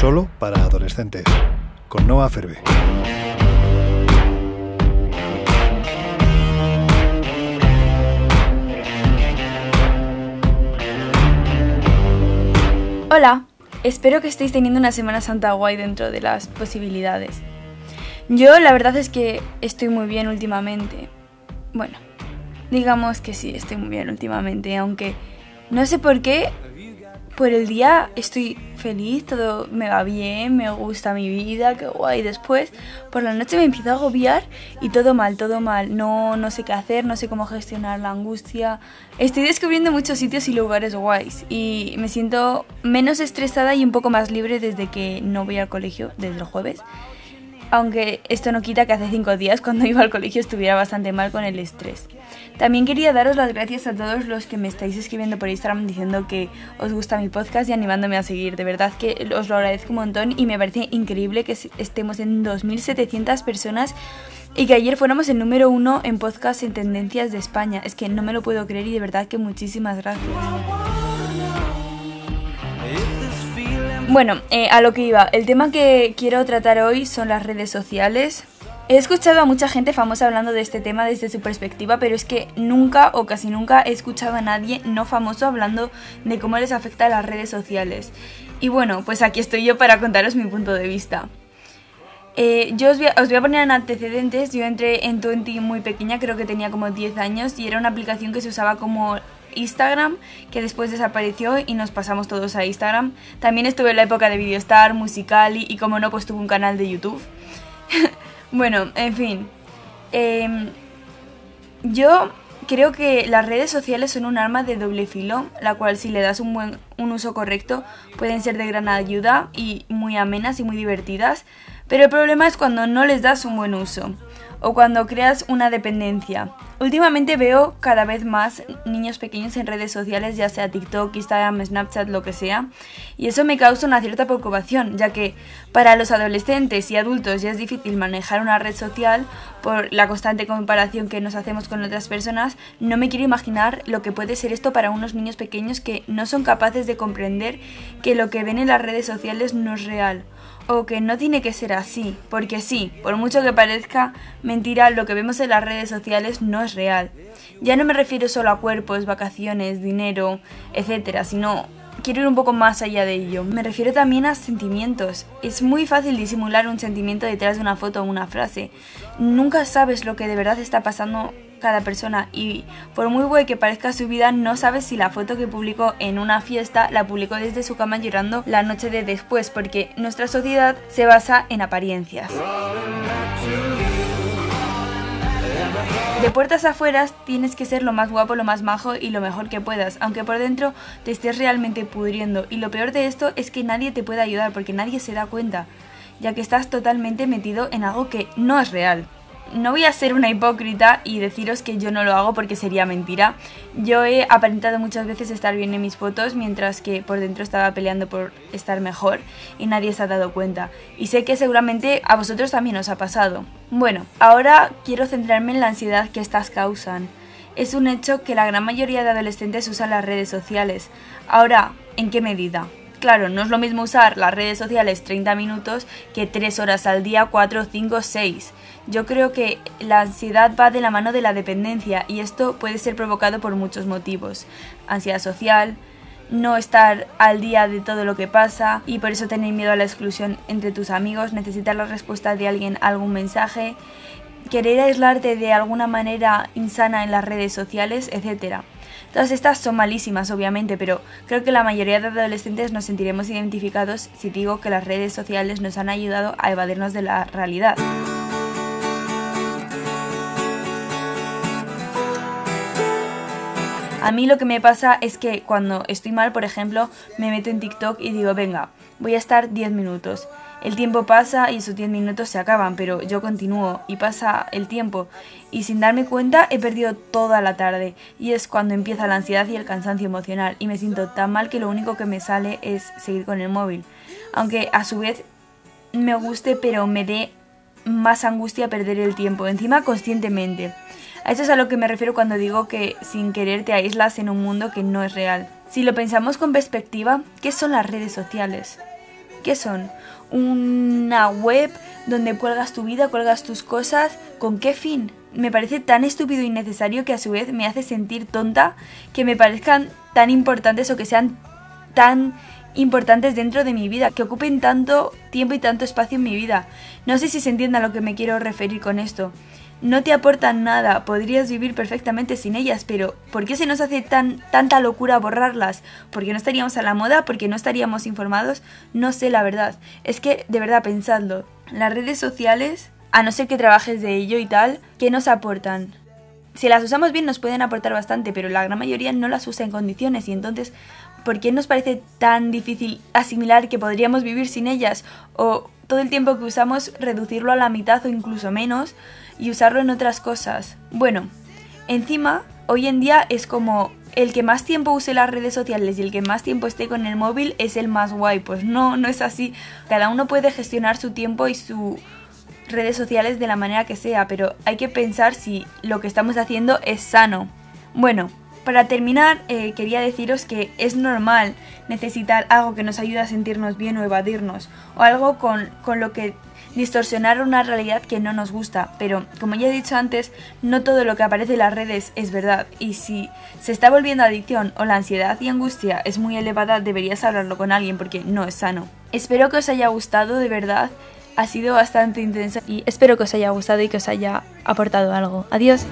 solo para adolescentes, con Noah Ferbe. Hola, espero que estéis teniendo una Semana Santa guay dentro de las posibilidades. Yo la verdad es que estoy muy bien últimamente. Bueno, digamos que sí, estoy muy bien últimamente, aunque no sé por qué, por el día estoy feliz, todo me va bien, me gusta mi vida, qué guay. Después, por la noche me empiezo a agobiar y todo mal, todo mal. No, no sé qué hacer, no sé cómo gestionar la angustia. Estoy descubriendo muchos sitios y lugares guays y me siento menos estresada y un poco más libre desde que no voy al colegio, desde el jueves aunque esto no quita que hace cinco días cuando iba al colegio estuviera bastante mal con el estrés. También quería daros las gracias a todos los que me estáis escribiendo por Instagram diciendo que os gusta mi podcast y animándome a seguir. De verdad que os lo agradezco un montón y me parece increíble que estemos en 2.700 personas y que ayer fuéramos el número uno en podcast en tendencias de España. Es que no me lo puedo creer y de verdad que muchísimas gracias. Bueno, eh, a lo que iba, el tema que quiero tratar hoy son las redes sociales. He escuchado a mucha gente famosa hablando de este tema desde su perspectiva, pero es que nunca o casi nunca he escuchado a nadie no famoso hablando de cómo les afecta las redes sociales. Y bueno, pues aquí estoy yo para contaros mi punto de vista. Eh, yo os voy, a, os voy, a, poner en antecedentes, yo entré en Twenty muy pequeña, creo que tenía como 10 años y era una aplicación que se usaba como Instagram, que después desapareció y nos pasamos todos a Instagram. También estuve en la época de Videostar, Musical y, como no, pues tuve un canal de YouTube. bueno, en fin. Em, yo creo que las redes sociales son un arma de doble filo, la cual si le das un buen un uso correcto pueden ser de gran ayuda y muy amenas y muy divertidas, pero el problema es cuando no les das un buen uso o cuando creas una dependencia. Últimamente veo cada vez más niños pequeños en redes sociales, ya sea TikTok, Instagram, Snapchat, lo que sea, y eso me causa una cierta preocupación, ya que para los adolescentes y adultos ya es difícil manejar una red social por la constante comparación que nos hacemos con otras personas, no me quiero imaginar lo que puede ser esto para unos niños pequeños que no son capaces de comprender que lo que ven en las redes sociales no es real o que no tiene que ser así, porque sí, por mucho que parezca mentira, lo que vemos en las redes sociales no es real. Ya no me refiero solo a cuerpos, vacaciones, dinero, etcétera, sino quiero ir un poco más allá de ello. Me refiero también a sentimientos. Es muy fácil disimular un sentimiento detrás de una foto o una frase. Nunca sabes lo que de verdad está pasando cada persona y por muy guay que parezca su vida, no sabes si la foto que publicó en una fiesta la publicó desde su cama llorando la noche de después, porque nuestra sociedad se basa en apariencias. De puertas afuera tienes que ser lo más guapo, lo más majo y lo mejor que puedas, aunque por dentro te estés realmente pudriendo. Y lo peor de esto es que nadie te puede ayudar porque nadie se da cuenta, ya que estás totalmente metido en algo que no es real no voy a ser una hipócrita y deciros que yo no lo hago porque sería mentira. Yo he aparentado muchas veces estar bien en mis fotos mientras que por dentro estaba peleando por estar mejor y nadie se ha dado cuenta. Y sé que seguramente a vosotros también os ha pasado. Bueno, ahora quiero centrarme en la ansiedad que estas causan. Es un hecho que la gran mayoría de adolescentes usan las redes sociales. Ahora, ¿en qué medida? Claro, no es lo mismo usar las redes sociales 30 minutos que 3 horas al día, 4, 5, 6. Yo creo que la ansiedad va de la mano de la dependencia y esto puede ser provocado por muchos motivos. Ansiedad social, no estar al día de todo lo que pasa y por eso tener miedo a la exclusión entre tus amigos, necesitar la respuesta de alguien a algún mensaje, querer aislarte de alguna manera insana en las redes sociales, etc. Todas estas son malísimas, obviamente, pero creo que la mayoría de adolescentes nos sentiremos identificados si digo que las redes sociales nos han ayudado a evadirnos de la realidad. A mí lo que me pasa es que cuando estoy mal, por ejemplo, me meto en TikTok y digo, venga, voy a estar 10 minutos. El tiempo pasa y esos 10 minutos se acaban, pero yo continúo y pasa el tiempo y sin darme cuenta he perdido toda la tarde y es cuando empieza la ansiedad y el cansancio emocional y me siento tan mal que lo único que me sale es seguir con el móvil. Aunque a su vez me guste pero me dé más angustia perder el tiempo, encima conscientemente. A eso es a lo que me refiero cuando digo que sin querer te aíslas en un mundo que no es real. Si lo pensamos con perspectiva, ¿qué son las redes sociales? ¿Qué son? Una web donde cuelgas tu vida, cuelgas tus cosas. ¿Con qué fin? Me parece tan estúpido y innecesario que a su vez me hace sentir tonta que me parezcan tan importantes o que sean tan importantes dentro de mi vida, que ocupen tanto tiempo y tanto espacio en mi vida. No sé si se entiende a lo que me quiero referir con esto. No te aportan nada, podrías vivir perfectamente sin ellas, pero ¿por qué se nos hace tan, tanta locura borrarlas? ¿Porque no estaríamos a la moda? ¿Porque no estaríamos informados? No sé la verdad. Es que, de verdad, pensadlo. Las redes sociales, a no ser que trabajes de ello y tal, ¿qué nos aportan? Si las usamos bien nos pueden aportar bastante, pero la gran mayoría no las usa en condiciones y entonces ¿por qué nos parece tan difícil asimilar que podríamos vivir sin ellas? O todo el tiempo que usamos reducirlo a la mitad o incluso menos y usarlo en otras cosas. Bueno, encima, hoy en día es como el que más tiempo use las redes sociales y el que más tiempo esté con el móvil es el más guay. Pues no, no es así. Cada uno puede gestionar su tiempo y sus redes sociales de la manera que sea, pero hay que pensar si lo que estamos haciendo es sano. Bueno, para terminar, eh, quería deciros que es normal necesitar algo que nos ayude a sentirnos bien o evadirnos, o algo con, con lo que distorsionar una realidad que no nos gusta, pero como ya he dicho antes, no todo lo que aparece en las redes es verdad, y si se está volviendo adicción o la ansiedad y angustia es muy elevada, deberías hablarlo con alguien porque no es sano. Espero que os haya gustado de verdad, ha sido bastante intensa y espero que os haya gustado y que os haya aportado algo. Adiós.